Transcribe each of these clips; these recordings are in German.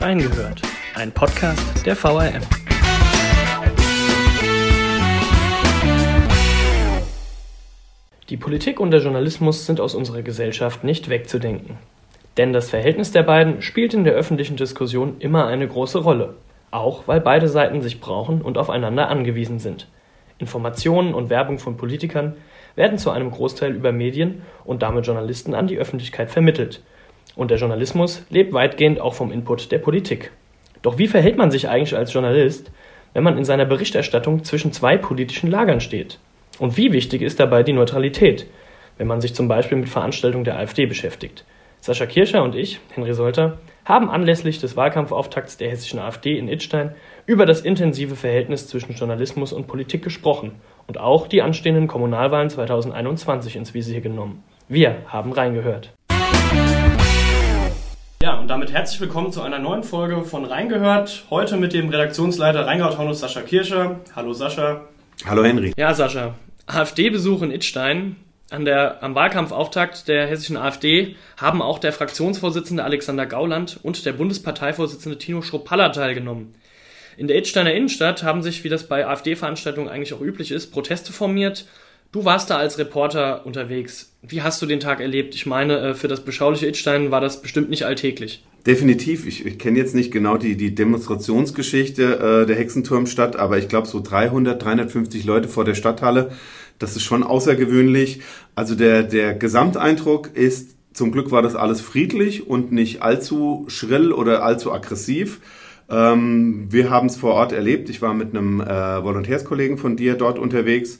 Reingehört, ein Podcast der VRM. Die Politik und der Journalismus sind aus unserer Gesellschaft nicht wegzudenken. Denn das Verhältnis der beiden spielt in der öffentlichen Diskussion immer eine große Rolle, auch weil beide Seiten sich brauchen und aufeinander angewiesen sind. Informationen und Werbung von Politikern werden zu einem Großteil über Medien und damit Journalisten an die Öffentlichkeit vermittelt. Und der Journalismus lebt weitgehend auch vom Input der Politik. Doch wie verhält man sich eigentlich als Journalist, wenn man in seiner Berichterstattung zwischen zwei politischen Lagern steht? Und wie wichtig ist dabei die Neutralität, wenn man sich zum Beispiel mit Veranstaltungen der AfD beschäftigt? Sascha Kirscher und ich, Henry Solter, haben anlässlich des Wahlkampfauftakts der hessischen AfD in Idstein über das intensive Verhältnis zwischen Journalismus und Politik gesprochen und auch die anstehenden Kommunalwahlen 2021 ins Visier genommen. Wir haben reingehört. Damit herzlich willkommen zu einer neuen Folge von Reingehört. Heute mit dem Redaktionsleiter Rheingau-Taunus Sascha Kirscher. Hallo Sascha. Hallo Henry. Ja, Sascha. AfD-Besuch in Idstein. An der, am Wahlkampfauftakt der hessischen AfD haben auch der Fraktionsvorsitzende Alexander Gauland und der Bundesparteivorsitzende Tino Schruppalla teilgenommen. In der Idsteiner Innenstadt haben sich, wie das bei AfD-Veranstaltungen eigentlich auch üblich ist, Proteste formiert. Du warst da als Reporter unterwegs. Wie hast du den Tag erlebt? Ich meine, äh, für das beschauliche Idstein war das bestimmt nicht alltäglich. Definitiv. Ich, ich kenne jetzt nicht genau die, die Demonstrationsgeschichte äh, der Hexenturmstadt, aber ich glaube so 300, 350 Leute vor der Stadthalle. Das ist schon außergewöhnlich. Also der, der Gesamteindruck ist, zum Glück war das alles friedlich und nicht allzu schrill oder allzu aggressiv. Ähm, wir haben es vor Ort erlebt. Ich war mit einem äh, Volontärskollegen von dir dort unterwegs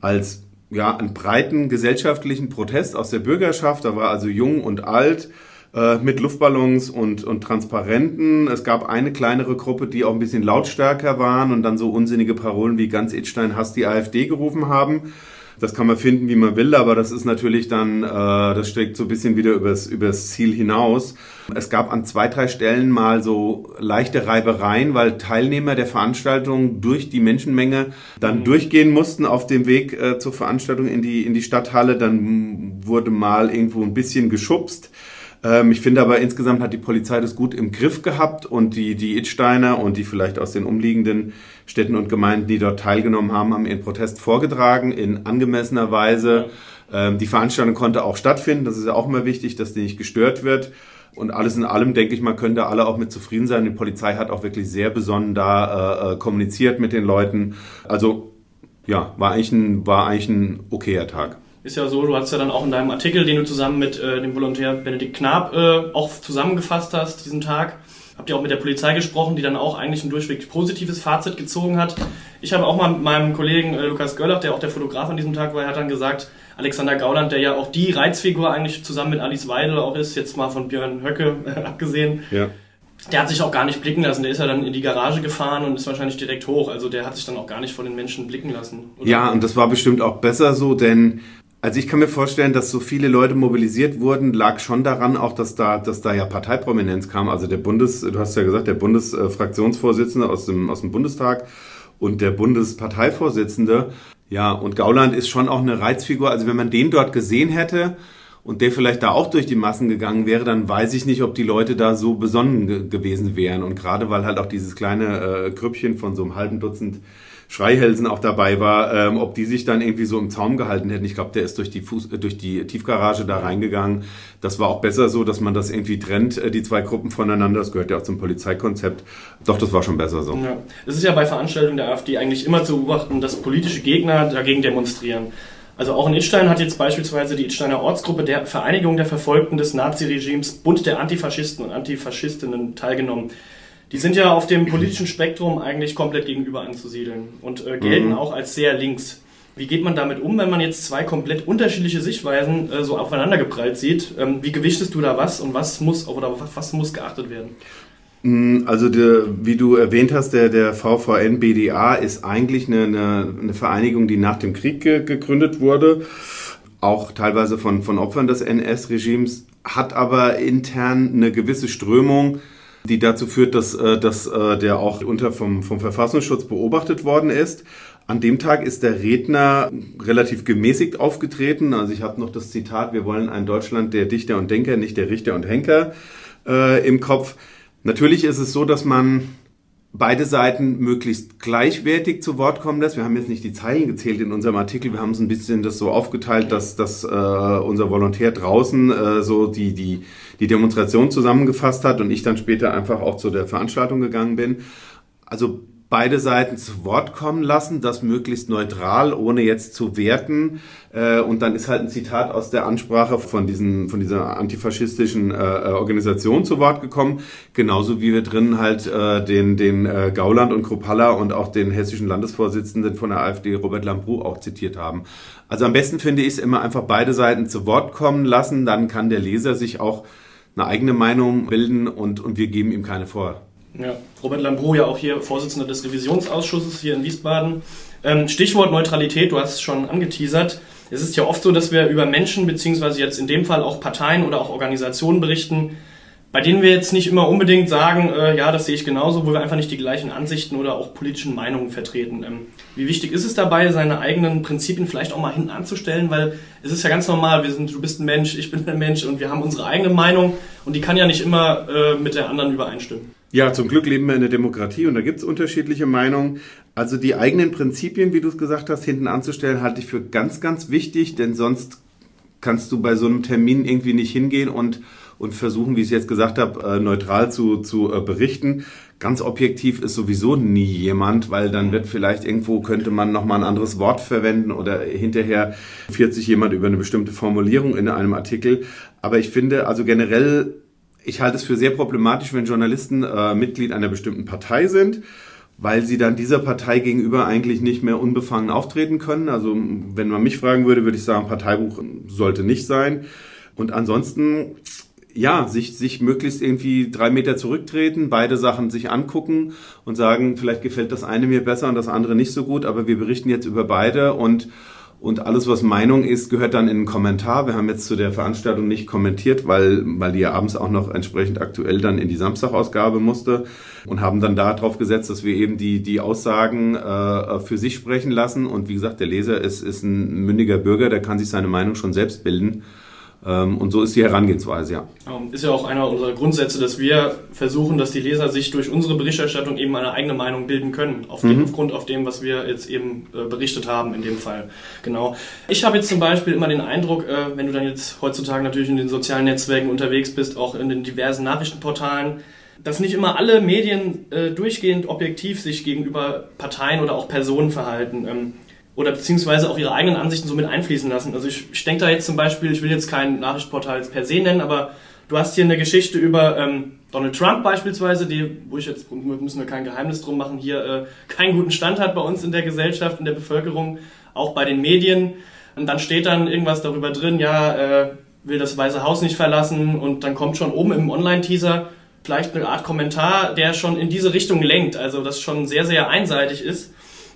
als ja, einen breiten gesellschaftlichen Protest aus der Bürgerschaft. Da war also jung und alt äh, mit Luftballons und, und Transparenten. Es gab eine kleinere Gruppe, die auch ein bisschen lautstärker waren und dann so unsinnige Parolen wie ganz Itstein hasst die AfD gerufen haben. Das kann man finden, wie man will, aber das ist natürlich dann, äh, das steckt so ein bisschen wieder übers, übers Ziel hinaus. Es gab an zwei, drei Stellen mal so leichte Reibereien, weil Teilnehmer der Veranstaltung durch die Menschenmenge dann mhm. durchgehen mussten auf dem Weg äh, zur Veranstaltung in die, in die Stadthalle. Dann wurde mal irgendwo ein bisschen geschubst. Ähm, ich finde aber insgesamt hat die Polizei das gut im Griff gehabt und die, die Itsteiner und die vielleicht aus den umliegenden Städten und Gemeinden, die dort teilgenommen haben, haben ihren Protest vorgetragen in angemessener Weise. Ähm, die Veranstaltung konnte auch stattfinden. Das ist ja auch immer wichtig, dass die nicht gestört wird. Und alles in allem, denke ich mal, können da alle auch mit zufrieden sein. Die Polizei hat auch wirklich sehr besonnen da äh, äh kommuniziert mit den Leuten. Also ja, war eigentlich ein, war eigentlich ein okayer Tag ist ja so, du hast ja dann auch in deinem Artikel, den du zusammen mit äh, dem Volontär Benedikt Knab äh, auch zusammengefasst hast, diesen Tag, habt ihr auch mit der Polizei gesprochen, die dann auch eigentlich ein durchweg positives Fazit gezogen hat. Ich habe auch mal mit meinem Kollegen äh, Lukas Görlach, der auch der Fotograf an diesem Tag war, hat dann gesagt, Alexander Gauland, der ja auch die Reizfigur eigentlich zusammen mit Alice Weidel auch ist, jetzt mal von Björn Höcke abgesehen, ja. der hat sich auch gar nicht blicken lassen. Der ist ja dann in die Garage gefahren und ist wahrscheinlich direkt hoch. Also der hat sich dann auch gar nicht vor den Menschen blicken lassen. Oder? Ja, und das war bestimmt auch besser so, denn also ich kann mir vorstellen, dass so viele Leute mobilisiert wurden, lag schon daran auch, dass da, dass da ja Parteiprominenz kam. Also der Bundes, du hast ja gesagt, der Bundesfraktionsvorsitzende aus dem, aus dem Bundestag und der Bundesparteivorsitzende. Ja, und Gauland ist schon auch eine Reizfigur. Also wenn man den dort gesehen hätte und der vielleicht da auch durch die Massen gegangen wäre, dann weiß ich nicht, ob die Leute da so besonnen ge gewesen wären. Und gerade weil halt auch dieses kleine äh, Grüppchen von so einem halben Dutzend Schreihälsen auch dabei war, ähm, ob die sich dann irgendwie so im Zaum gehalten hätten. Ich glaube, der ist durch die, Fuß, äh, durch die Tiefgarage da reingegangen. Das war auch besser so, dass man das irgendwie trennt, äh, die zwei Gruppen voneinander. Das gehört ja auch zum Polizeikonzept. Doch, das war schon besser so. Ja. Es ist ja bei Veranstaltungen der AfD eigentlich immer zu beobachten, dass politische Gegner dagegen demonstrieren. Also auch in Idstein hat jetzt beispielsweise die Idsteiner Ortsgruppe der Vereinigung der Verfolgten des Naziregimes Bund der Antifaschisten und Antifaschistinnen teilgenommen die sind ja auf dem politischen Spektrum eigentlich komplett gegenüber anzusiedeln und äh, gelten mhm. auch als sehr links. Wie geht man damit um, wenn man jetzt zwei komplett unterschiedliche Sichtweisen äh, so aufeinandergeprallt sieht? Ähm, wie gewichtest du da was und was muss oder was muss geachtet werden? Mm, also der, wie du erwähnt hast, der, der VVN BDA ist eigentlich eine, eine, eine Vereinigung, die nach dem Krieg ge, gegründet wurde, auch teilweise von, von Opfern des NS-Regimes, hat aber intern eine gewisse Strömung, die dazu führt, dass, äh, dass äh, der auch unter vom, vom Verfassungsschutz beobachtet worden ist. An dem Tag ist der Redner relativ gemäßigt aufgetreten. Also ich habe noch das Zitat, wir wollen ein Deutschland der Dichter und Denker, nicht der Richter und Henker äh, im Kopf. Natürlich ist es so, dass man beide Seiten möglichst gleichwertig zu Wort kommen lässt. Wir haben jetzt nicht die Zeilen gezählt in unserem Artikel, wir haben es ein bisschen das so aufgeteilt, dass, dass äh, unser Volontär draußen äh, so die, die, die Demonstration zusammengefasst hat und ich dann später einfach auch zu der Veranstaltung gegangen bin. Also beide Seiten zu Wort kommen lassen, das möglichst neutral, ohne jetzt zu werten. Äh, und dann ist halt ein Zitat aus der Ansprache von, diesen, von dieser antifaschistischen äh, äh, Organisation zu Wort gekommen. Genauso wie wir drinnen halt den, den Gauland und Kruppalla und auch den hessischen Landesvorsitzenden von der AfD, Robert Lambrou, auch zitiert haben. Also am besten finde ich es immer einfach beide Seiten zu Wort kommen lassen. Dann kann der Leser sich auch eine eigene Meinung bilden und, und wir geben ihm keine vor. Ja, Robert Lambrou ja auch hier Vorsitzender des Revisionsausschusses hier in Wiesbaden. Ähm, Stichwort Neutralität, du hast es schon angeteasert. Es ist ja oft so, dass wir über Menschen, beziehungsweise jetzt in dem Fall auch Parteien oder auch Organisationen berichten, bei denen wir jetzt nicht immer unbedingt sagen, äh, ja, das sehe ich genauso, wo wir einfach nicht die gleichen Ansichten oder auch politischen Meinungen vertreten. Ähm, wie wichtig ist es dabei, seine eigenen Prinzipien vielleicht auch mal hinten anzustellen, weil es ist ja ganz normal, wir sind, du bist ein Mensch, ich bin ein Mensch und wir haben unsere eigene Meinung und die kann ja nicht immer äh, mit der anderen übereinstimmen. Ja, zum Glück leben wir in der Demokratie und da gibt es unterschiedliche Meinungen. Also die eigenen Prinzipien, wie du es gesagt hast, hinten anzustellen, halte ich für ganz, ganz wichtig, denn sonst kannst du bei so einem Termin irgendwie nicht hingehen und und versuchen, wie ich es jetzt gesagt habe, äh, neutral zu, zu äh, berichten. Ganz objektiv ist sowieso nie jemand, weil dann wird vielleicht irgendwo, könnte man nochmal ein anderes Wort verwenden oder hinterher führt sich jemand über eine bestimmte Formulierung in einem Artikel. Aber ich finde, also generell, ich halte es für sehr problematisch, wenn Journalisten äh, Mitglied einer bestimmten Partei sind weil sie dann dieser Partei gegenüber eigentlich nicht mehr unbefangen auftreten können. Also wenn man mich fragen würde, würde ich sagen, Parteibuch sollte nicht sein. Und ansonsten ja, sich, sich möglichst irgendwie drei Meter zurücktreten, beide Sachen sich angucken und sagen, vielleicht gefällt das eine mir besser und das andere nicht so gut, aber wir berichten jetzt über beide und, und alles, was Meinung ist, gehört dann in einen Kommentar. Wir haben jetzt zu der Veranstaltung nicht kommentiert, weil, weil die ja abends auch noch entsprechend aktuell dann in die Samstagausgabe musste und haben dann darauf gesetzt, dass wir eben die, die Aussagen äh, für sich sprechen lassen. Und wie gesagt, der Leser ist, ist ein mündiger Bürger, der kann sich seine Meinung schon selbst bilden. Ähm, und so ist die Herangehensweise, ja. Ähm, ist ja auch einer unserer Grundsätze, dass wir versuchen, dass die Leser sich durch unsere Berichterstattung eben eine eigene Meinung bilden können, auf dem, mhm. aufgrund auf dem, was wir jetzt eben äh, berichtet haben in dem Fall. Genau. Ich habe jetzt zum Beispiel immer den Eindruck, äh, wenn du dann jetzt heutzutage natürlich in den sozialen Netzwerken unterwegs bist, auch in den diversen Nachrichtenportalen, dass nicht immer alle Medien äh, durchgehend objektiv sich gegenüber Parteien oder auch Personen verhalten. Ähm, oder beziehungsweise auch ihre eigenen Ansichten so mit einfließen lassen. Also ich, ich denke da jetzt zum Beispiel, ich will jetzt kein Nachrichtenportal per se nennen, aber du hast hier eine Geschichte über ähm, Donald Trump beispielsweise, die, wo ich jetzt, müssen wir kein Geheimnis drum machen, hier äh, keinen guten Stand hat bei uns in der Gesellschaft, in der Bevölkerung, auch bei den Medien. Und dann steht dann irgendwas darüber drin, ja, äh, will das Weiße Haus nicht verlassen und dann kommt schon oben im Online-Teaser vielleicht eine Art Kommentar, der schon in diese Richtung lenkt, also das schon sehr, sehr einseitig ist.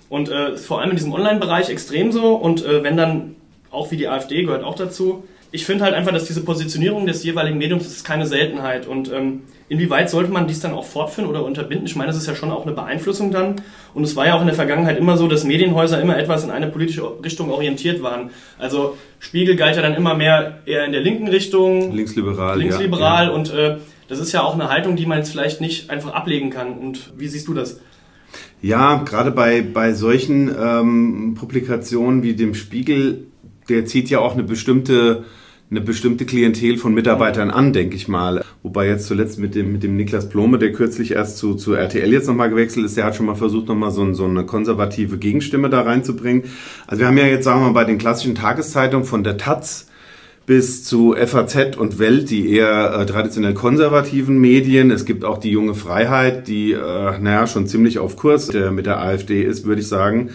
Und äh, vor allem in diesem Online-Bereich extrem so. Und äh, wenn dann, auch wie die AfD gehört auch dazu, ich finde halt einfach, dass diese Positionierung des jeweiligen Mediums ist keine Seltenheit. Und ähm, inwieweit sollte man dies dann auch fortführen oder unterbinden? Ich meine, das ist ja schon auch eine Beeinflussung dann. Und es war ja auch in der Vergangenheit immer so, dass Medienhäuser immer etwas in eine politische Richtung orientiert waren. Also Spiegel galt ja dann immer mehr eher in der linken Richtung. Linksliberal. Linksliberal. Ja, ja. Und äh, das ist ja auch eine Haltung, die man jetzt vielleicht nicht einfach ablegen kann. Und wie siehst du das? Ja, gerade bei, bei solchen ähm, Publikationen wie dem Spiegel, der zieht ja auch eine bestimmte eine bestimmte Klientel von Mitarbeitern an, denke ich mal. Wobei jetzt zuletzt mit dem, mit dem Niklas Blome, der kürzlich erst zu, zu RTL jetzt nochmal gewechselt ist, der hat schon mal versucht, nochmal so, so eine konservative Gegenstimme da reinzubringen. Also wir haben ja jetzt, sagen wir mal, bei den klassischen Tageszeitungen von der Taz bis zu FAZ und Welt, die eher äh, traditionell konservativen Medien. Es gibt auch die junge Freiheit, die, äh, naja, schon ziemlich auf Kurs der, mit der AfD ist, würde ich sagen.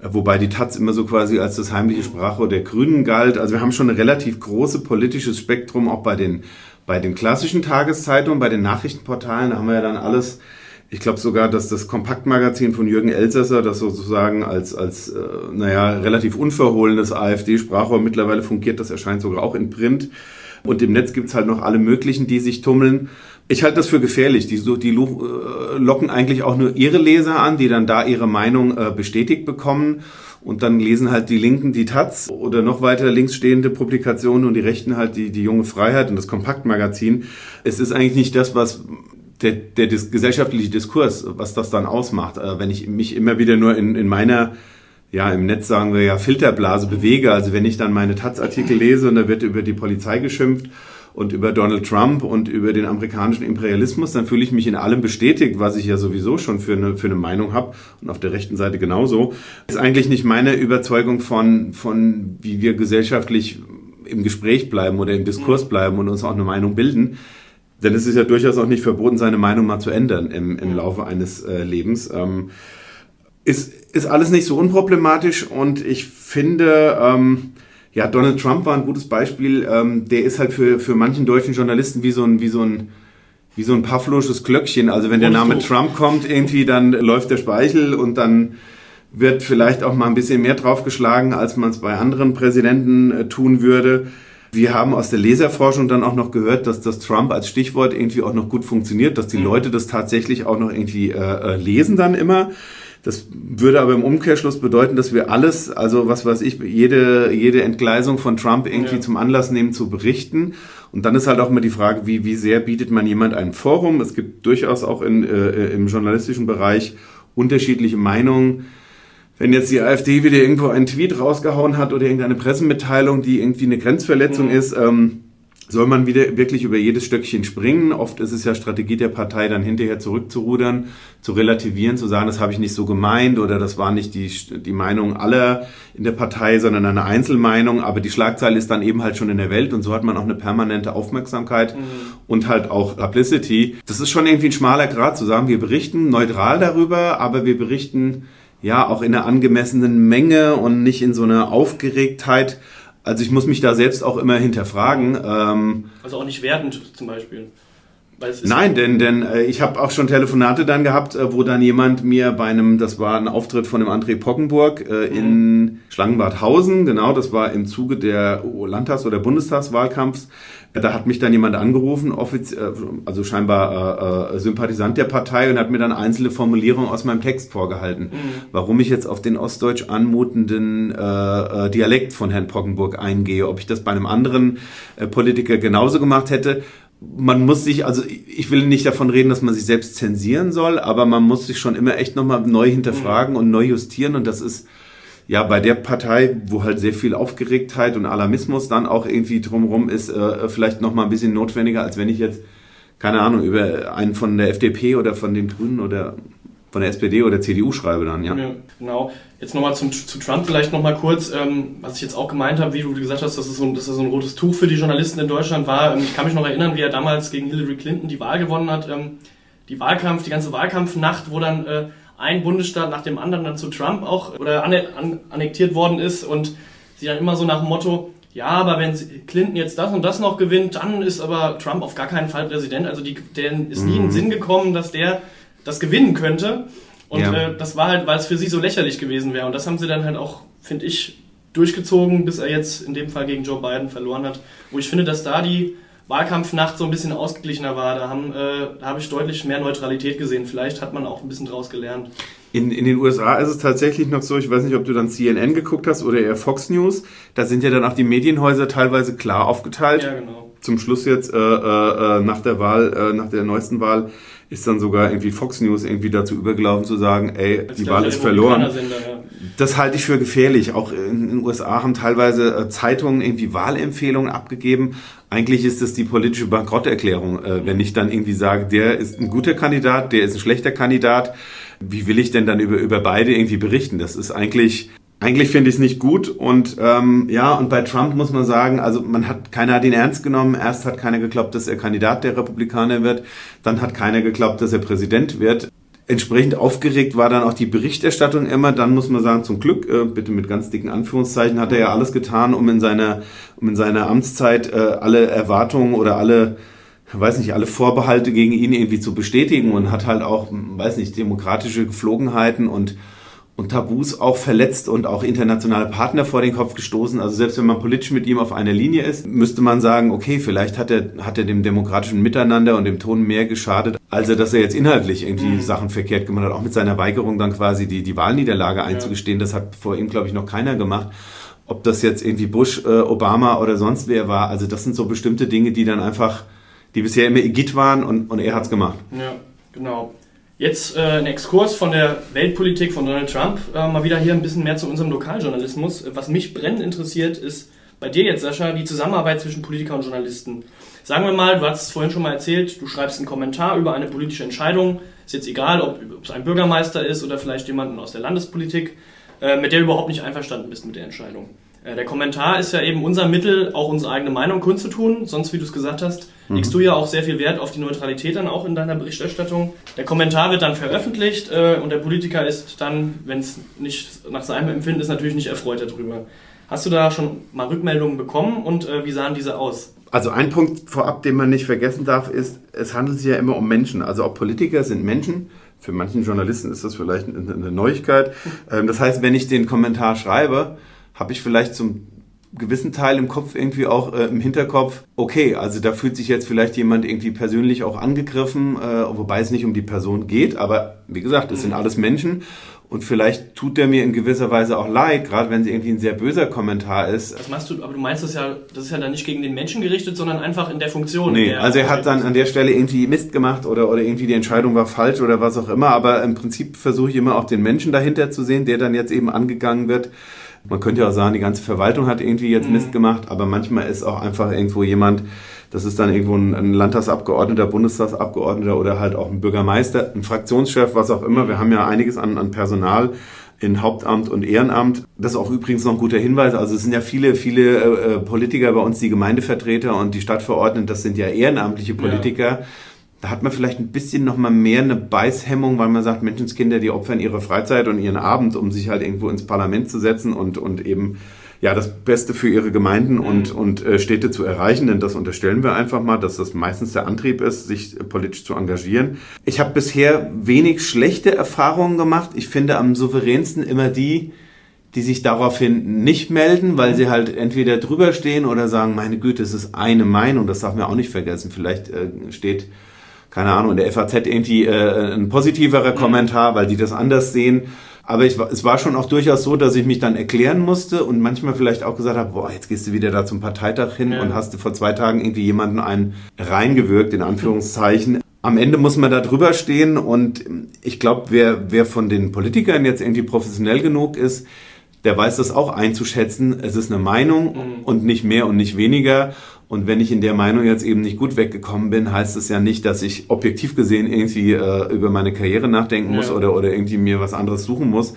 Äh, wobei die Taz immer so quasi als das heimliche Sprachrohr der Grünen galt. Also wir haben schon ein relativ großes politisches Spektrum auch bei den, bei den klassischen Tageszeitungen, bei den Nachrichtenportalen. Da haben wir ja dann alles ich glaube sogar, dass das Kompaktmagazin von Jürgen Elsässer, das sozusagen als, als äh, naja, relativ unverhohlenes AfD-Sprachrohr mittlerweile fungiert, das erscheint sogar auch in Print. Und im Netz gibt's halt noch alle möglichen, die sich tummeln. Ich halte das für gefährlich. Die, die äh, locken eigentlich auch nur ihre Leser an, die dann da ihre Meinung äh, bestätigt bekommen. Und dann lesen halt die Linken die Taz oder noch weiter links stehende Publikationen und die Rechten halt die, die junge Freiheit und das Kompaktmagazin. Es ist eigentlich nicht das, was der, der dis gesellschaftliche Diskurs, was das dann ausmacht. Äh, wenn ich mich immer wieder nur in, in meiner, ja, im Netz sagen wir ja, Filterblase bewege, also wenn ich dann meine Taz-Artikel lese und da wird über die Polizei geschimpft und über Donald Trump und über den amerikanischen Imperialismus, dann fühle ich mich in allem bestätigt, was ich ja sowieso schon für eine, für eine Meinung habe und auf der rechten Seite genauso. Das ist eigentlich nicht meine Überzeugung von, von wie wir gesellschaftlich im Gespräch bleiben oder im Diskurs bleiben und uns auch eine Meinung bilden. Denn es ist ja durchaus auch nicht verboten, seine Meinung mal zu ändern im, im Laufe eines äh, Lebens. Ähm, ist, ist alles nicht so unproblematisch und ich finde, ähm, ja, Donald Trump war ein gutes Beispiel. Ähm, der ist halt für, für manchen deutschen Journalisten wie so ein, wie so ein, wie so ein pavlosches Glöckchen. Also wenn der Name Trump kommt, irgendwie, dann läuft der Speichel und dann wird vielleicht auch mal ein bisschen mehr draufgeschlagen, als man es bei anderen Präsidenten äh, tun würde. Wir haben aus der Leserforschung dann auch noch gehört, dass das Trump als Stichwort irgendwie auch noch gut funktioniert, dass die mhm. Leute das tatsächlich auch noch irgendwie äh, äh, lesen dann immer. Das würde aber im Umkehrschluss bedeuten, dass wir alles, also was weiß ich, jede, jede Entgleisung von Trump irgendwie ja. zum Anlass nehmen zu berichten. Und dann ist halt auch immer die Frage, wie, wie sehr bietet man jemand ein Forum? Es gibt durchaus auch in, äh, im journalistischen Bereich unterschiedliche Meinungen wenn jetzt die AfD wieder irgendwo einen Tweet rausgehauen hat oder irgendeine Pressemitteilung, die irgendwie eine Grenzverletzung mhm. ist, ähm, soll man wieder wirklich über jedes Stöckchen springen. Oft ist es ja Strategie der Partei, dann hinterher zurückzurudern, zu relativieren, zu sagen, das habe ich nicht so gemeint oder das war nicht die, die Meinung aller in der Partei, sondern eine Einzelmeinung. Aber die Schlagzeile ist dann eben halt schon in der Welt und so hat man auch eine permanente Aufmerksamkeit mhm. und halt auch Publicity. Das ist schon irgendwie ein schmaler Grad zu sagen, wir berichten neutral darüber, aber wir berichten ja auch in einer angemessenen Menge und nicht in so einer Aufgeregtheit. Also ich muss mich da selbst auch immer hinterfragen. Ähm, also auch nicht wertend zum Beispiel. Nein, denn, denn äh, ich habe auch schon Telefonate dann gehabt, äh, wo dann jemand mir bei einem, das war ein Auftritt von dem André Pockenburg äh, mhm. in Schlangenbadhausen, genau, das war im Zuge der Landtags- oder Bundestagswahlkampfs, da hat mich dann jemand angerufen, äh, also scheinbar äh, äh, Sympathisant der Partei und hat mir dann einzelne Formulierungen aus meinem Text vorgehalten, mhm. warum ich jetzt auf den ostdeutsch anmutenden äh, äh, Dialekt von Herrn Poggenburg eingehe, ob ich das bei einem anderen äh, Politiker genauso gemacht hätte. Man muss sich, also ich will nicht davon reden, dass man sich selbst zensieren soll, aber man muss sich schon immer echt nochmal neu hinterfragen mhm. und neu justieren und das ist ja, bei der Partei, wo halt sehr viel Aufgeregtheit und Alarmismus dann auch irgendwie drumherum ist, äh, vielleicht noch mal ein bisschen notwendiger, als wenn ich jetzt, keine Ahnung, über einen von der FDP oder von den Grünen oder von der SPD oder CDU schreibe dann, ja. ja genau. Jetzt nochmal zu Trump vielleicht nochmal kurz, ähm, was ich jetzt auch gemeint habe, wie du gesagt hast, dass es, so, es so ein rotes Tuch für die Journalisten in Deutschland war. Ähm, ich kann mich noch erinnern, wie er damals gegen Hillary Clinton die Wahl gewonnen hat. Ähm, die Wahlkampf, die ganze Wahlkampfnacht, wo dann äh, ein Bundesstaat nach dem anderen dann zu Trump auch oder annektiert worden ist und sie dann immer so nach dem Motto, ja, aber wenn Clinton jetzt das und das noch gewinnt, dann ist aber Trump auf gar keinen Fall Präsident. Also die, denen ist nie in den mhm. Sinn gekommen, dass der das gewinnen könnte. Und ja. äh, das war halt, weil es für sie so lächerlich gewesen wäre. Und das haben sie dann halt auch, finde ich, durchgezogen, bis er jetzt in dem Fall gegen Joe Biden verloren hat. Wo ich finde, dass da die Wahlkampfnacht so ein bisschen ausgeglichener war. Da, haben, äh, habe ich deutlich mehr Neutralität gesehen. Vielleicht hat man auch ein bisschen draus gelernt. In, in den USA ist es tatsächlich noch so, ich weiß nicht, ob du dann CNN geguckt hast oder eher Fox News. Da sind ja dann auch die Medienhäuser teilweise klar aufgeteilt. Ja, genau. Zum Schluss jetzt äh, äh, nach der Wahl, äh, nach der neuesten Wahl, ist dann sogar irgendwie Fox News irgendwie dazu übergelaufen zu sagen, ey, Als die Wahl ist verloren. Ja. Das halte ich für gefährlich. Auch in den USA haben teilweise äh, Zeitungen irgendwie Wahlempfehlungen abgegeben. Eigentlich ist das die politische Bankrotterklärung, äh, wenn ich dann irgendwie sage, der ist ein guter Kandidat, der ist ein schlechter Kandidat. Wie will ich denn dann über, über beide irgendwie berichten? Das ist eigentlich eigentlich finde ich es nicht gut und ähm, ja, und bei Trump muss man sagen, also man hat, keiner hat ihn ernst genommen. Erst hat keiner geglaubt, dass er Kandidat der Republikaner wird, dann hat keiner geglaubt, dass er Präsident wird. Entsprechend aufgeregt war dann auch die Berichterstattung immer. Dann muss man sagen, zum Glück, äh, bitte mit ganz dicken Anführungszeichen, hat er ja alles getan, um in seiner, um in seiner Amtszeit äh, alle Erwartungen oder alle weiß nicht, alle Vorbehalte gegen ihn irgendwie zu bestätigen und hat halt auch, weiß nicht, demokratische Geflogenheiten und und Tabus auch verletzt und auch internationale Partner vor den Kopf gestoßen. Also selbst wenn man politisch mit ihm auf einer Linie ist, müsste man sagen, okay, vielleicht hat er, hat er dem demokratischen Miteinander und dem Ton mehr geschadet, als er, dass er jetzt inhaltlich irgendwie mhm. Sachen verkehrt gemacht hat. Auch mit seiner Weigerung dann quasi die, die Wahlniederlage einzugestehen. Das hat vor ihm, glaube ich, noch keiner gemacht. Ob das jetzt irgendwie Bush, äh, Obama oder sonst wer war. Also das sind so bestimmte Dinge, die dann einfach die bisher immer Igitt waren und, und er hat es gemacht. Ja, genau. Jetzt äh, ein Exkurs von der Weltpolitik von Donald Trump. Äh, mal wieder hier ein bisschen mehr zu unserem Lokaljournalismus. Was mich brennend interessiert, ist bei dir jetzt, Sascha, die Zusammenarbeit zwischen Politiker und Journalisten. Sagen wir mal, du hast es vorhin schon mal erzählt, du schreibst einen Kommentar über eine politische Entscheidung. Ist jetzt egal, ob, es ein Bürgermeister ist oder vielleicht jemanden aus der Landespolitik, äh, mit der du überhaupt nicht einverstanden bist mit der Entscheidung. Äh, der Kommentar ist ja eben unser Mittel, auch unsere eigene Meinung kundzutun. Sonst, wie du es gesagt hast, mhm. legst du ja auch sehr viel Wert auf die Neutralität dann auch in deiner Berichterstattung. Der Kommentar wird dann veröffentlicht äh, und der Politiker ist dann, wenn es nicht nach seinem Empfinden ist, natürlich nicht erfreut darüber. Hast du da schon mal Rückmeldungen bekommen und äh, wie sahen diese aus? Also ein Punkt vorab, den man nicht vergessen darf, ist, es handelt sich ja immer um Menschen. Also auch Politiker sind Menschen. Für manchen Journalisten ist das vielleicht eine Neuigkeit. Ähm, das heißt, wenn ich den Kommentar schreibe, habe ich vielleicht zum gewissen Teil im Kopf irgendwie auch äh, im Hinterkopf, okay, also da fühlt sich jetzt vielleicht jemand irgendwie persönlich auch angegriffen, äh, wobei es nicht um die Person geht, aber wie gesagt, es sind mhm. alles Menschen und vielleicht tut der mir in gewisser Weise auch leid, gerade wenn es irgendwie ein sehr böser Kommentar ist. Das machst du, aber du meinst das ja, das ist ja dann nicht gegen den Menschen gerichtet, sondern einfach in der Funktion. Nee, der also er hat dann an der Stelle irgendwie Mist gemacht oder, oder irgendwie die Entscheidung war falsch oder was auch immer, aber im Prinzip versuche ich immer auch den Menschen dahinter zu sehen, der dann jetzt eben angegangen wird. Man könnte ja auch sagen, die ganze Verwaltung hat irgendwie jetzt mhm. Mist gemacht, aber manchmal ist auch einfach irgendwo jemand, das ist dann irgendwo ein, ein Landtagsabgeordneter, Bundestagsabgeordneter oder halt auch ein Bürgermeister, ein Fraktionschef, was auch immer. Wir haben ja einiges an, an Personal in Hauptamt und Ehrenamt. Das ist auch übrigens noch ein guter Hinweis. Also es sind ja viele, viele äh, Politiker bei uns, die Gemeindevertreter und die Stadtverordneten, das sind ja ehrenamtliche Politiker. Ja da hat man vielleicht ein bisschen noch mal mehr eine Beißhemmung, weil man sagt, Menschenskinder, die opfern ihre Freizeit und ihren Abend, um sich halt irgendwo ins Parlament zu setzen und, und eben ja das Beste für ihre Gemeinden und, mhm. und äh, Städte zu erreichen, denn das unterstellen wir einfach mal, dass das meistens der Antrieb ist, sich äh, politisch zu engagieren. Ich habe bisher wenig schlechte Erfahrungen gemacht. Ich finde am souveränsten immer die, die sich daraufhin nicht melden, weil sie halt entweder drüber stehen oder sagen, meine Güte, es ist eine Meinung, das darf man auch nicht vergessen. Vielleicht äh, steht keine Ahnung, in der FAZ irgendwie äh, ein positiverer mhm. Kommentar, weil die das anders sehen. Aber ich, es war schon auch durchaus so, dass ich mich dann erklären musste und manchmal vielleicht auch gesagt habe, boah, jetzt gehst du wieder da zum Parteitag hin ja. und hast du vor zwei Tagen irgendwie jemanden einen reingewirkt, in Anführungszeichen. Am Ende muss man da drüber stehen und ich glaube, wer, wer von den Politikern jetzt irgendwie professionell genug ist, der weiß das auch einzuschätzen. Es ist eine Meinung mhm. und nicht mehr und nicht weniger. Und wenn ich in der Meinung jetzt eben nicht gut weggekommen bin, heißt es ja nicht, dass ich objektiv gesehen irgendwie äh, über meine Karriere nachdenken muss ja. oder, oder irgendwie mir was anderes suchen muss.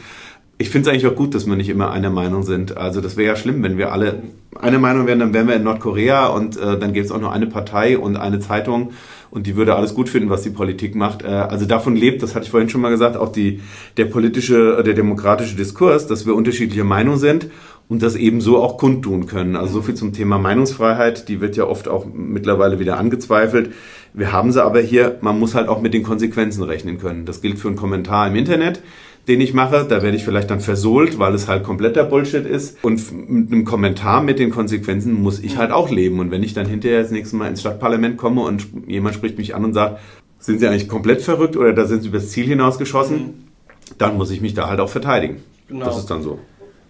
Ich finde es eigentlich auch gut, dass wir nicht immer einer Meinung sind. Also das wäre ja schlimm, wenn wir alle eine Meinung wären, dann wären wir in Nordkorea und äh, dann gäbe es auch nur eine Partei und eine Zeitung und die würde alles gut finden, was die Politik macht. Äh, also davon lebt, das hatte ich vorhin schon mal gesagt, auch die, der politische, der demokratische Diskurs, dass wir unterschiedlicher Meinung sind und das ebenso auch kundtun können. Also so viel zum Thema Meinungsfreiheit, die wird ja oft auch mittlerweile wieder angezweifelt. Wir haben sie aber hier, man muss halt auch mit den Konsequenzen rechnen können. Das gilt für einen Kommentar im Internet, den ich mache, da werde ich vielleicht dann versohlt, weil es halt kompletter Bullshit ist. Und mit einem Kommentar mit den Konsequenzen muss ich halt auch leben. Und wenn ich dann hinterher das nächste Mal ins Stadtparlament komme und jemand spricht mich an und sagt, sind Sie eigentlich komplett verrückt oder da sind Sie übers Ziel hinausgeschossen, mhm. dann muss ich mich da halt auch verteidigen. Genau. Das ist dann so.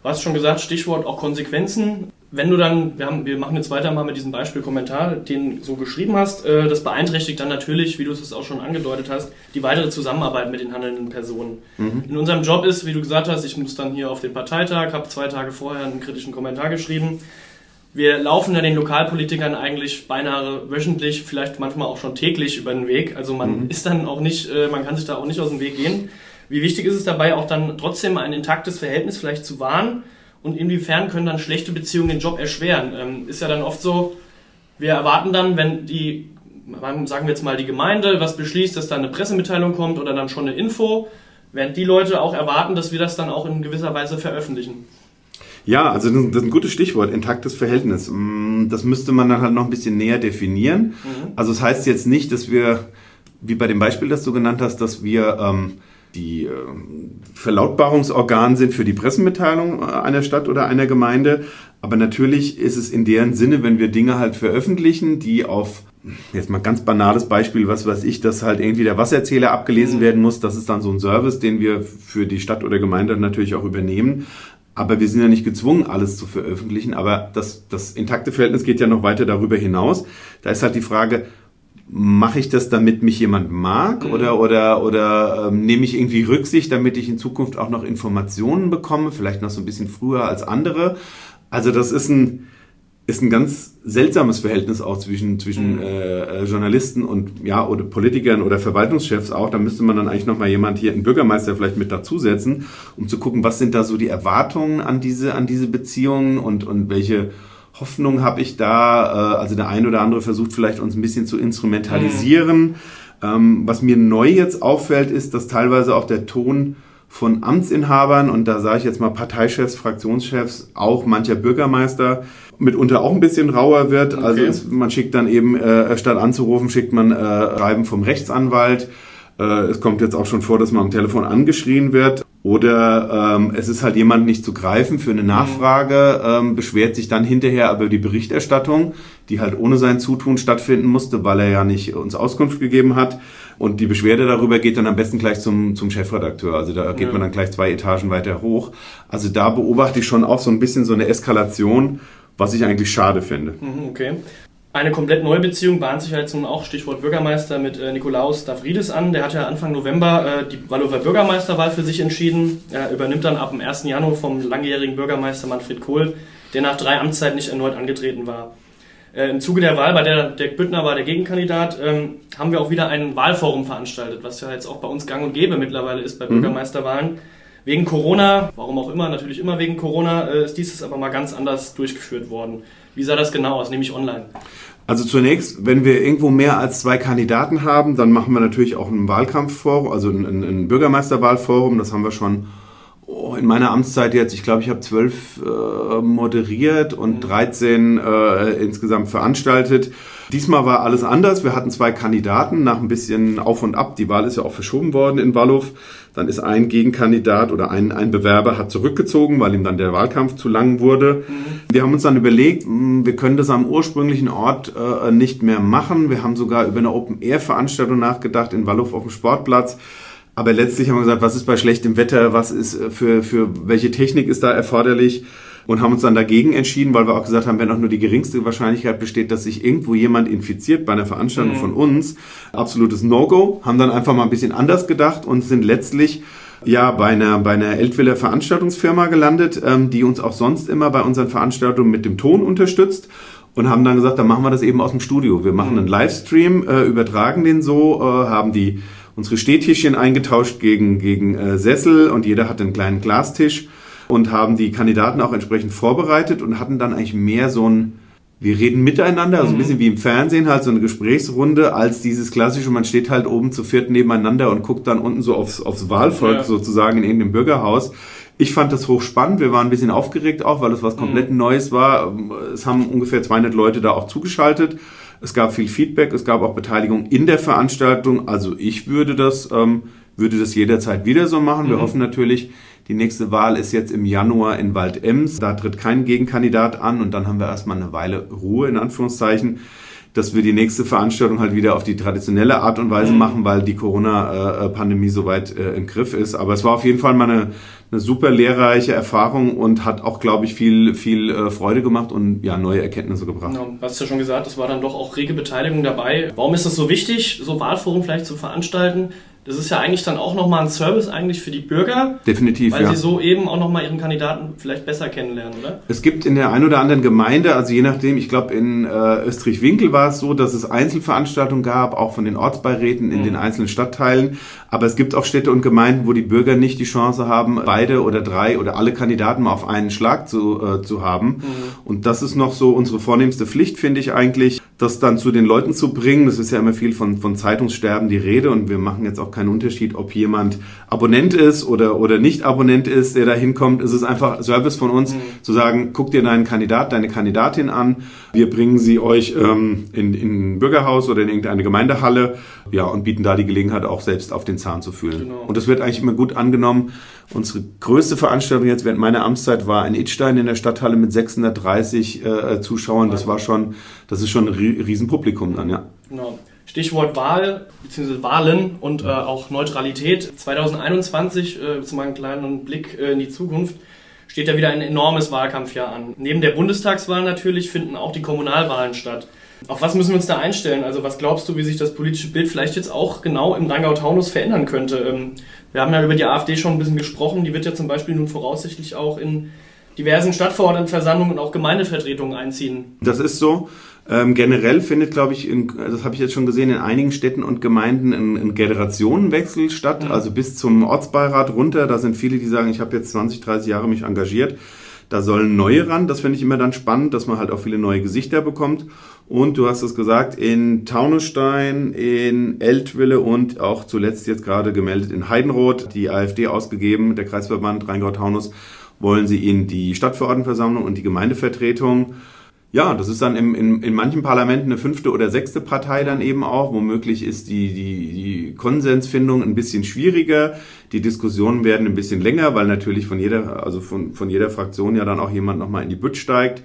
Du hast schon gesagt, Stichwort auch Konsequenzen. Wenn du dann, wir, haben, wir machen jetzt weiter mal mit diesem Beispiel-Kommentar, den so geschrieben hast, äh, das beeinträchtigt dann natürlich, wie du es auch schon angedeutet hast, die weitere Zusammenarbeit mit den handelnden Personen. Mhm. In unserem Job ist, wie du gesagt hast, ich muss dann hier auf den Parteitag, habe zwei Tage vorher einen kritischen Kommentar geschrieben. Wir laufen ja den Lokalpolitikern eigentlich beinahe wöchentlich, vielleicht manchmal auch schon täglich über den Weg. Also man mhm. ist dann auch nicht, äh, man kann sich da auch nicht aus dem Weg gehen. Wie wichtig ist es dabei auch dann trotzdem ein intaktes Verhältnis vielleicht zu wahren und inwiefern können dann schlechte Beziehungen den Job erschweren? Ähm, ist ja dann oft so, wir erwarten dann, wenn die, sagen wir jetzt mal die Gemeinde, was beschließt, dass da eine Pressemitteilung kommt oder dann schon eine Info, während die Leute auch erwarten, dass wir das dann auch in gewisser Weise veröffentlichen. Ja, also das ist ein gutes Stichwort, intaktes Verhältnis. Mm, das müsste man dann halt noch ein bisschen näher definieren. Mhm. Also es das heißt jetzt nicht, dass wir, wie bei dem Beispiel, das du genannt hast, dass wir ähm, die äh, Verlautbarungsorgan sind für die Pressemitteilung äh, einer Stadt oder einer Gemeinde. Aber natürlich ist es in deren Sinne, wenn wir Dinge halt veröffentlichen, die auf jetzt mal ganz banales Beispiel, was weiß ich, dass halt irgendwie der Wasserzähler abgelesen mhm. werden muss. Das ist dann so ein Service, den wir für die Stadt oder Gemeinde natürlich auch übernehmen. Aber wir sind ja nicht gezwungen, alles zu veröffentlichen. Aber das, das intakte Verhältnis geht ja noch weiter darüber hinaus. Da ist halt die Frage, mache ich das, damit mich jemand mag mhm. oder, oder, oder ähm, nehme ich irgendwie Rücksicht, damit ich in Zukunft auch noch Informationen bekomme, vielleicht noch so ein bisschen früher als andere. Also das ist ein, ist ein ganz seltsames Verhältnis auch zwischen, zwischen mhm. äh, äh, Journalisten und ja oder Politikern oder Verwaltungschefs auch. Da müsste man dann eigentlich noch mal jemand hier, einen Bürgermeister vielleicht mit dazusetzen, um zu gucken, was sind da so die Erwartungen an diese an diese Beziehungen und und welche Hoffnung habe ich da. Äh, also der eine oder andere versucht vielleicht uns ein bisschen zu instrumentalisieren. Mhm. Ähm, was mir neu jetzt auffällt, ist, dass teilweise auch der Ton von Amtsinhabern und da sage ich jetzt mal Parteichefs, Fraktionschefs, auch mancher Bürgermeister mitunter auch ein bisschen rauer wird. Okay. Also es, man schickt dann eben, äh, statt anzurufen, schickt man äh, Schreiben vom Rechtsanwalt. Äh, es kommt jetzt auch schon vor, dass man am Telefon angeschrien wird. Oder ähm, es ist halt jemand nicht zu greifen für eine mhm. Nachfrage, ähm, beschwert sich dann hinterher aber die Berichterstattung, die halt ohne sein Zutun stattfinden musste, weil er ja nicht uns Auskunft gegeben hat. Und die Beschwerde darüber geht dann am besten gleich zum, zum Chefredakteur. Also da geht ja. man dann gleich zwei Etagen weiter hoch. Also da beobachte ich schon auch so ein bisschen so eine Eskalation was ich eigentlich schade finde. Mhm, okay. Eine komplett neue Beziehung bahnt sich ja jetzt nun auch, Stichwort Bürgermeister, mit äh, Nikolaus Stavridis an. Der hat ja Anfang November äh, die Wallower Bürgermeisterwahl für sich entschieden. Er übernimmt dann ab dem 1. Januar vom langjährigen Bürgermeister Manfred Kohl, der nach drei Amtszeiten nicht erneut angetreten war. Äh, Im Zuge der Wahl, bei der Dirk Büttner war der Gegenkandidat, ähm, haben wir auch wieder ein Wahlforum veranstaltet, was ja jetzt auch bei uns gang und gäbe mittlerweile ist bei mhm. Bürgermeisterwahlen. Wegen Corona, warum auch immer, natürlich immer wegen Corona, äh, ist dieses aber mal ganz anders durchgeführt worden. Wie sah das genau aus, nämlich online? Also zunächst, wenn wir irgendwo mehr als zwei Kandidaten haben, dann machen wir natürlich auch ein Wahlkampfforum, also ein, ein Bürgermeisterwahlforum. Das haben wir schon oh, in meiner Amtszeit jetzt, ich glaube, ich habe zwölf äh, moderiert und 13 äh, insgesamt veranstaltet. Diesmal war alles anders. Wir hatten zwei Kandidaten nach ein bisschen Auf und Ab. Die Wahl ist ja auch verschoben worden in Wallow. Dann ist ein Gegenkandidat oder ein, ein Bewerber hat zurückgezogen, weil ihm dann der Wahlkampf zu lang wurde. Mhm. Wir haben uns dann überlegt, hm, wir können das am ursprünglichen Ort äh, nicht mehr machen. Wir haben sogar über eine Open-Air-Veranstaltung nachgedacht in Wallow auf dem Sportplatz. Aber letztlich haben wir gesagt, was ist bei schlechtem Wetter, was ist äh, für, für welche Technik ist da erforderlich? und haben uns dann dagegen entschieden, weil wir auch gesagt haben, wenn auch nur die geringste Wahrscheinlichkeit besteht, dass sich irgendwo jemand infiziert bei einer Veranstaltung mhm. von uns, absolutes No-Go, haben dann einfach mal ein bisschen anders gedacht und sind letztlich ja bei einer bei einer Eltwiller Veranstaltungsfirma gelandet, ähm, die uns auch sonst immer bei unseren Veranstaltungen mit dem Ton unterstützt und haben dann gesagt, dann machen wir das eben aus dem Studio. Wir machen einen Livestream, äh, übertragen den so, äh, haben die unsere Stehtischchen eingetauscht gegen gegen äh, Sessel und jeder hat einen kleinen Glastisch und haben die Kandidaten auch entsprechend vorbereitet und hatten dann eigentlich mehr so ein, wir reden miteinander, also ein mhm. bisschen wie im Fernsehen, halt so eine Gesprächsrunde, als dieses klassische, man steht halt oben zu viert nebeneinander und guckt dann unten so aufs, aufs Wahlvolk ja. sozusagen in irgendeinem Bürgerhaus. Ich fand das hochspannend. Wir waren ein bisschen aufgeregt auch, weil es was komplett mhm. Neues war. Es haben ungefähr 200 Leute da auch zugeschaltet. Es gab viel Feedback, es gab auch Beteiligung in der Veranstaltung. Also ich würde das, ähm, würde das jederzeit wieder so machen. Wir mhm. hoffen natürlich, die nächste Wahl ist jetzt im Januar in Waldems. Da tritt kein Gegenkandidat an und dann haben wir erstmal eine Weile Ruhe in Anführungszeichen dass wir die nächste Veranstaltung halt wieder auf die traditionelle Art und Weise mhm. machen, weil die Corona-Pandemie soweit äh, im Griff ist. Aber es war auf jeden Fall mal eine, eine super lehrreiche Erfahrung und hat auch, glaube ich, viel, viel äh, Freude gemacht und ja, neue Erkenntnisse gebracht. Genau, du hast ja schon gesagt, es war dann doch auch rege Beteiligung dabei. Warum ist es so wichtig, so Wahlforum vielleicht zu veranstalten? Das ist ja eigentlich dann auch nochmal ein Service eigentlich für die Bürger. Definitiv, Weil ja. sie so eben auch nochmal ihren Kandidaten vielleicht besser kennenlernen, oder? Es gibt in der einen oder anderen Gemeinde, also je nachdem, ich glaube in äh, Österreich-Winkel war es so, dass es Einzelveranstaltungen gab, auch von den Ortsbeiräten in mhm. den einzelnen Stadtteilen. Aber es gibt auch Städte und Gemeinden, wo die Bürger nicht die Chance haben, beide oder drei oder alle Kandidaten mal auf einen Schlag zu, äh, zu haben. Mhm. Und das ist noch so unsere vornehmste Pflicht, finde ich eigentlich, das dann zu den Leuten zu bringen. Das ist ja immer viel von, von Zeitungssterben die Rede und wir machen jetzt auch keinen Unterschied, ob jemand Abonnent ist oder, oder nicht Abonnent ist, der da hinkommt. Es ist einfach Service von uns, mhm. zu sagen, guck dir deinen Kandidat, deine Kandidatin an. Wir bringen sie euch ähm, in, in ein Bürgerhaus oder in irgendeine Gemeindehalle ja, und bieten da die Gelegenheit auch selbst auf den Zahn zu fühlen. Genau. Und das wird eigentlich immer gut angenommen. Unsere größte Veranstaltung jetzt während meiner Amtszeit war in Itstein in der Stadthalle mit 630 äh, Zuschauern. Das war schon, das ist schon ein Riesenpublikum dann, ja. Genau. Stichwort Wahl bzw. Wahlen und äh, auch Neutralität. 2021, äh, zu meinem kleinen Blick äh, in die Zukunft, steht ja wieder ein enormes Wahlkampfjahr an. Neben der Bundestagswahl natürlich finden auch die Kommunalwahlen statt. Auf was müssen wir uns da einstellen? Also was glaubst du, wie sich das politische Bild vielleicht jetzt auch genau im Rheingau-Taunus verändern könnte? Ähm, wir haben ja über die AfD schon ein bisschen gesprochen. Die wird ja zum Beispiel nun voraussichtlich auch in diversen Stadtverordnetenversammlungen und auch Gemeindevertretungen einziehen. Das ist so. Ähm, generell findet, glaube ich, in, das habe ich jetzt schon gesehen, in einigen Städten und Gemeinden ein, ein Generationenwechsel statt. Mhm. Also bis zum Ortsbeirat runter. Da sind viele, die sagen, ich habe jetzt 20, 30 Jahre mich engagiert. Da sollen neue ran. Das finde ich immer dann spannend, dass man halt auch viele neue Gesichter bekommt. Und du hast es gesagt, in Taunusstein, in Eltville und auch zuletzt jetzt gerade gemeldet in Heidenroth, die AfD ausgegeben, der Kreisverband Rheingau-Taunus, wollen sie in die Stadtverordnetenversammlung und die Gemeindevertretung ja, das ist dann im, in, in manchen Parlamenten eine fünfte oder sechste Partei dann eben auch. Womöglich ist die, die, die Konsensfindung ein bisschen schwieriger. Die Diskussionen werden ein bisschen länger, weil natürlich von jeder, also von, von jeder Fraktion ja dann auch jemand nochmal in die Bütt steigt.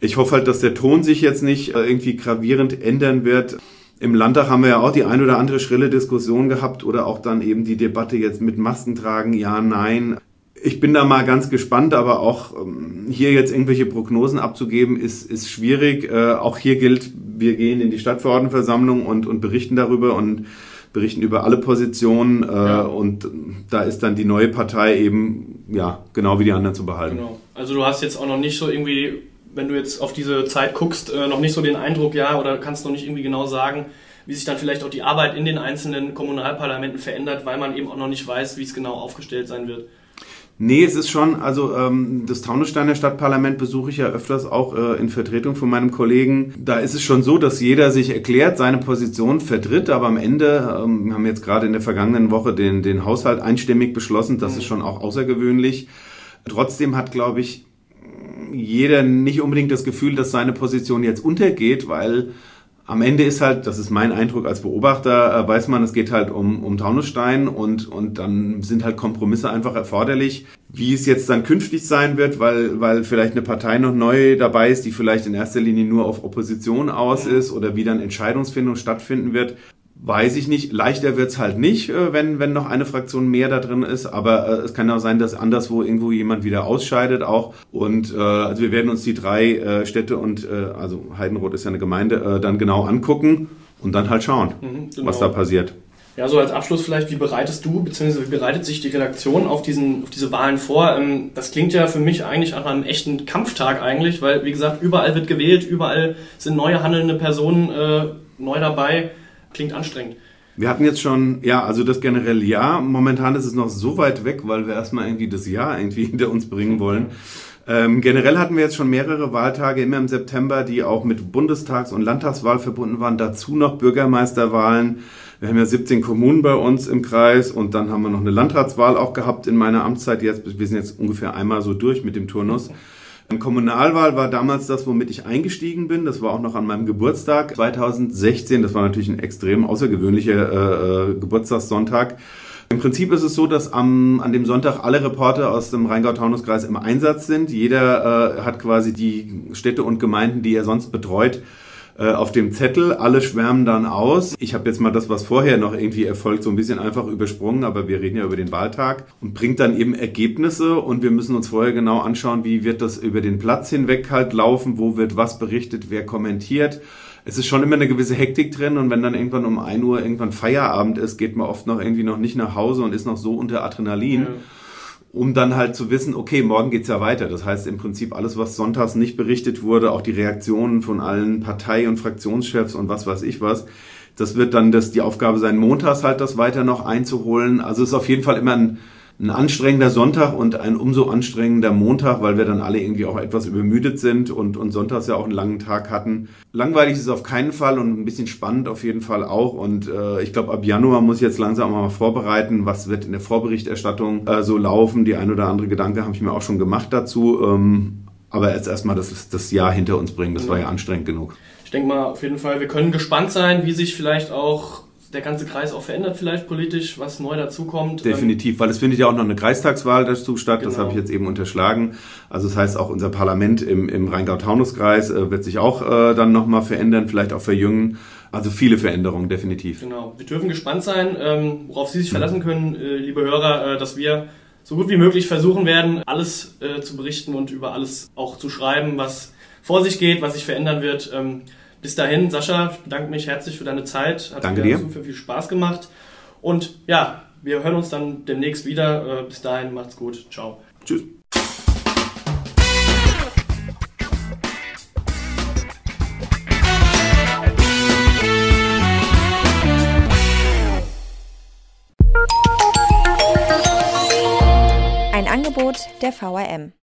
Ich hoffe halt, dass der Ton sich jetzt nicht äh, irgendwie gravierend ändern wird. Im Landtag haben wir ja auch die ein oder andere schrille Diskussion gehabt oder auch dann eben die Debatte jetzt mit Masken tragen, ja, nein. Ich bin da mal ganz gespannt, aber auch ähm, hier jetzt irgendwelche Prognosen abzugeben, ist, ist schwierig. Äh, auch hier gilt, wir gehen in die Stadtverordnetenversammlung und, und berichten darüber und berichten über alle Positionen. Äh, ja. Und da ist dann die neue Partei eben, ja, genau wie die anderen zu behalten. Genau. Also du hast jetzt auch noch nicht so irgendwie, wenn du jetzt auf diese Zeit guckst, äh, noch nicht so den Eindruck, ja, oder kannst noch nicht irgendwie genau sagen, wie sich dann vielleicht auch die Arbeit in den einzelnen Kommunalparlamenten verändert, weil man eben auch noch nicht weiß, wie es genau aufgestellt sein wird. Nee, es ist schon, also ähm, das Taunussteiner Stadtparlament besuche ich ja öfters auch äh, in Vertretung von meinem Kollegen. Da ist es schon so, dass jeder sich erklärt, seine Position vertritt, aber am Ende, ähm, wir haben jetzt gerade in der vergangenen Woche den, den Haushalt einstimmig beschlossen, das ist schon auch außergewöhnlich. Trotzdem hat, glaube ich, jeder nicht unbedingt das Gefühl, dass seine Position jetzt untergeht, weil am Ende ist halt, das ist mein Eindruck als Beobachter, äh, weiß man, es geht halt um, um Taunusstein und, und dann sind halt Kompromisse einfach erforderlich. Wie es jetzt dann künftig sein wird, weil, weil vielleicht eine Partei noch neu dabei ist, die vielleicht in erster Linie nur auf Opposition aus ist oder wie dann Entscheidungsfindung stattfinden wird, Weiß ich nicht. Leichter wird's halt nicht, äh, wenn, wenn noch eine Fraktion mehr da drin ist. Aber äh, es kann auch sein, dass anderswo irgendwo jemand wieder ausscheidet auch. Und äh, also wir werden uns die drei äh, Städte und äh, also Heidenroth ist ja eine Gemeinde, äh, dann genau angucken und dann halt schauen, mhm, genau. was da passiert. Ja, so als Abschluss vielleicht, wie bereitest du, beziehungsweise wie bereitet sich die Redaktion auf, diesen, auf diese Wahlen vor? Ähm, das klingt ja für mich eigentlich nach einem echten Kampftag eigentlich, weil, wie gesagt, überall wird gewählt, überall sind neue handelnde Personen äh, neu dabei. Klingt anstrengend. Wir hatten jetzt schon, ja, also das generell ja. Momentan ist es noch so weit weg, weil wir erstmal irgendwie das Jahr irgendwie hinter uns bringen wollen. Ähm, generell hatten wir jetzt schon mehrere Wahltage immer im September, die auch mit Bundestags- und Landtagswahl verbunden waren. Dazu noch Bürgermeisterwahlen. Wir haben ja 17 Kommunen bei uns im Kreis und dann haben wir noch eine Landratswahl auch gehabt in meiner Amtszeit. Jetzt, wir sind jetzt ungefähr einmal so durch mit dem Turnus. Kommunalwahl war damals das, womit ich eingestiegen bin. Das war auch noch an meinem Geburtstag 2016. Das war natürlich ein extrem außergewöhnlicher äh, äh, Geburtstagssonntag. Im Prinzip ist es so, dass am, an dem Sonntag alle Reporter aus dem Rheingau-Taunus-Kreis im Einsatz sind. Jeder äh, hat quasi die Städte und Gemeinden, die er sonst betreut, äh, auf dem Zettel. Alle schwärmen dann aus. Ich habe jetzt mal das, was vorher noch irgendwie erfolgt, so ein bisschen einfach übersprungen, aber wir reden ja über den Wahltag und bringt dann eben Ergebnisse und wir müssen uns vorher genau anschauen, wie wird das über den Platz hinweg halt laufen, wo wird was berichtet, wer kommentiert es ist schon immer eine gewisse Hektik drin und wenn dann irgendwann um ein Uhr irgendwann Feierabend ist, geht man oft noch irgendwie noch nicht nach Hause und ist noch so unter Adrenalin. Ja um dann halt zu wissen, okay, morgen geht's ja weiter. Das heißt im Prinzip alles, was sonntags nicht berichtet wurde, auch die Reaktionen von allen Partei- und Fraktionschefs und was weiß ich was, das wird dann das, die Aufgabe sein, montags halt das weiter noch einzuholen. Also es ist auf jeden Fall immer ein, ein anstrengender Sonntag und ein umso anstrengender Montag, weil wir dann alle irgendwie auch etwas übermüdet sind und, und sonntags ja auch einen langen Tag hatten. Langweilig ist es auf keinen Fall und ein bisschen spannend auf jeden Fall auch. Und äh, ich glaube, ab Januar muss ich jetzt langsam mal vorbereiten, was wird in der Vorberichterstattung äh, so laufen. Die ein oder andere Gedanke habe ich mir auch schon gemacht dazu. Ähm, aber jetzt erstmal das, das Jahr hinter uns bringen, das war ja anstrengend genug. Ich denke mal auf jeden Fall, wir können gespannt sein, wie sich vielleicht auch der ganze Kreis auch verändert vielleicht politisch, was neu dazukommt. Definitiv, weil es findet ja auch noch eine Kreistagswahl dazu statt, genau. das habe ich jetzt eben unterschlagen. Also das heißt, auch unser Parlament im, im Rheingau-Taunus-Kreis äh, wird sich auch äh, dann nochmal verändern, vielleicht auch verjüngen. Also viele Veränderungen, definitiv. Genau, wir dürfen gespannt sein, ähm, worauf Sie sich verlassen können, äh, liebe Hörer, äh, dass wir so gut wie möglich versuchen werden, alles äh, zu berichten und über alles auch zu schreiben, was vor sich geht, was sich verändern wird. Ähm, bis dahin, Sascha, ich bedanke mich herzlich für deine Zeit. Hat Danke dir. super viel Spaß gemacht. Und ja, wir hören uns dann demnächst wieder. Äh, bis dahin, macht's gut. Ciao. Tschüss. Ein Angebot der VRM.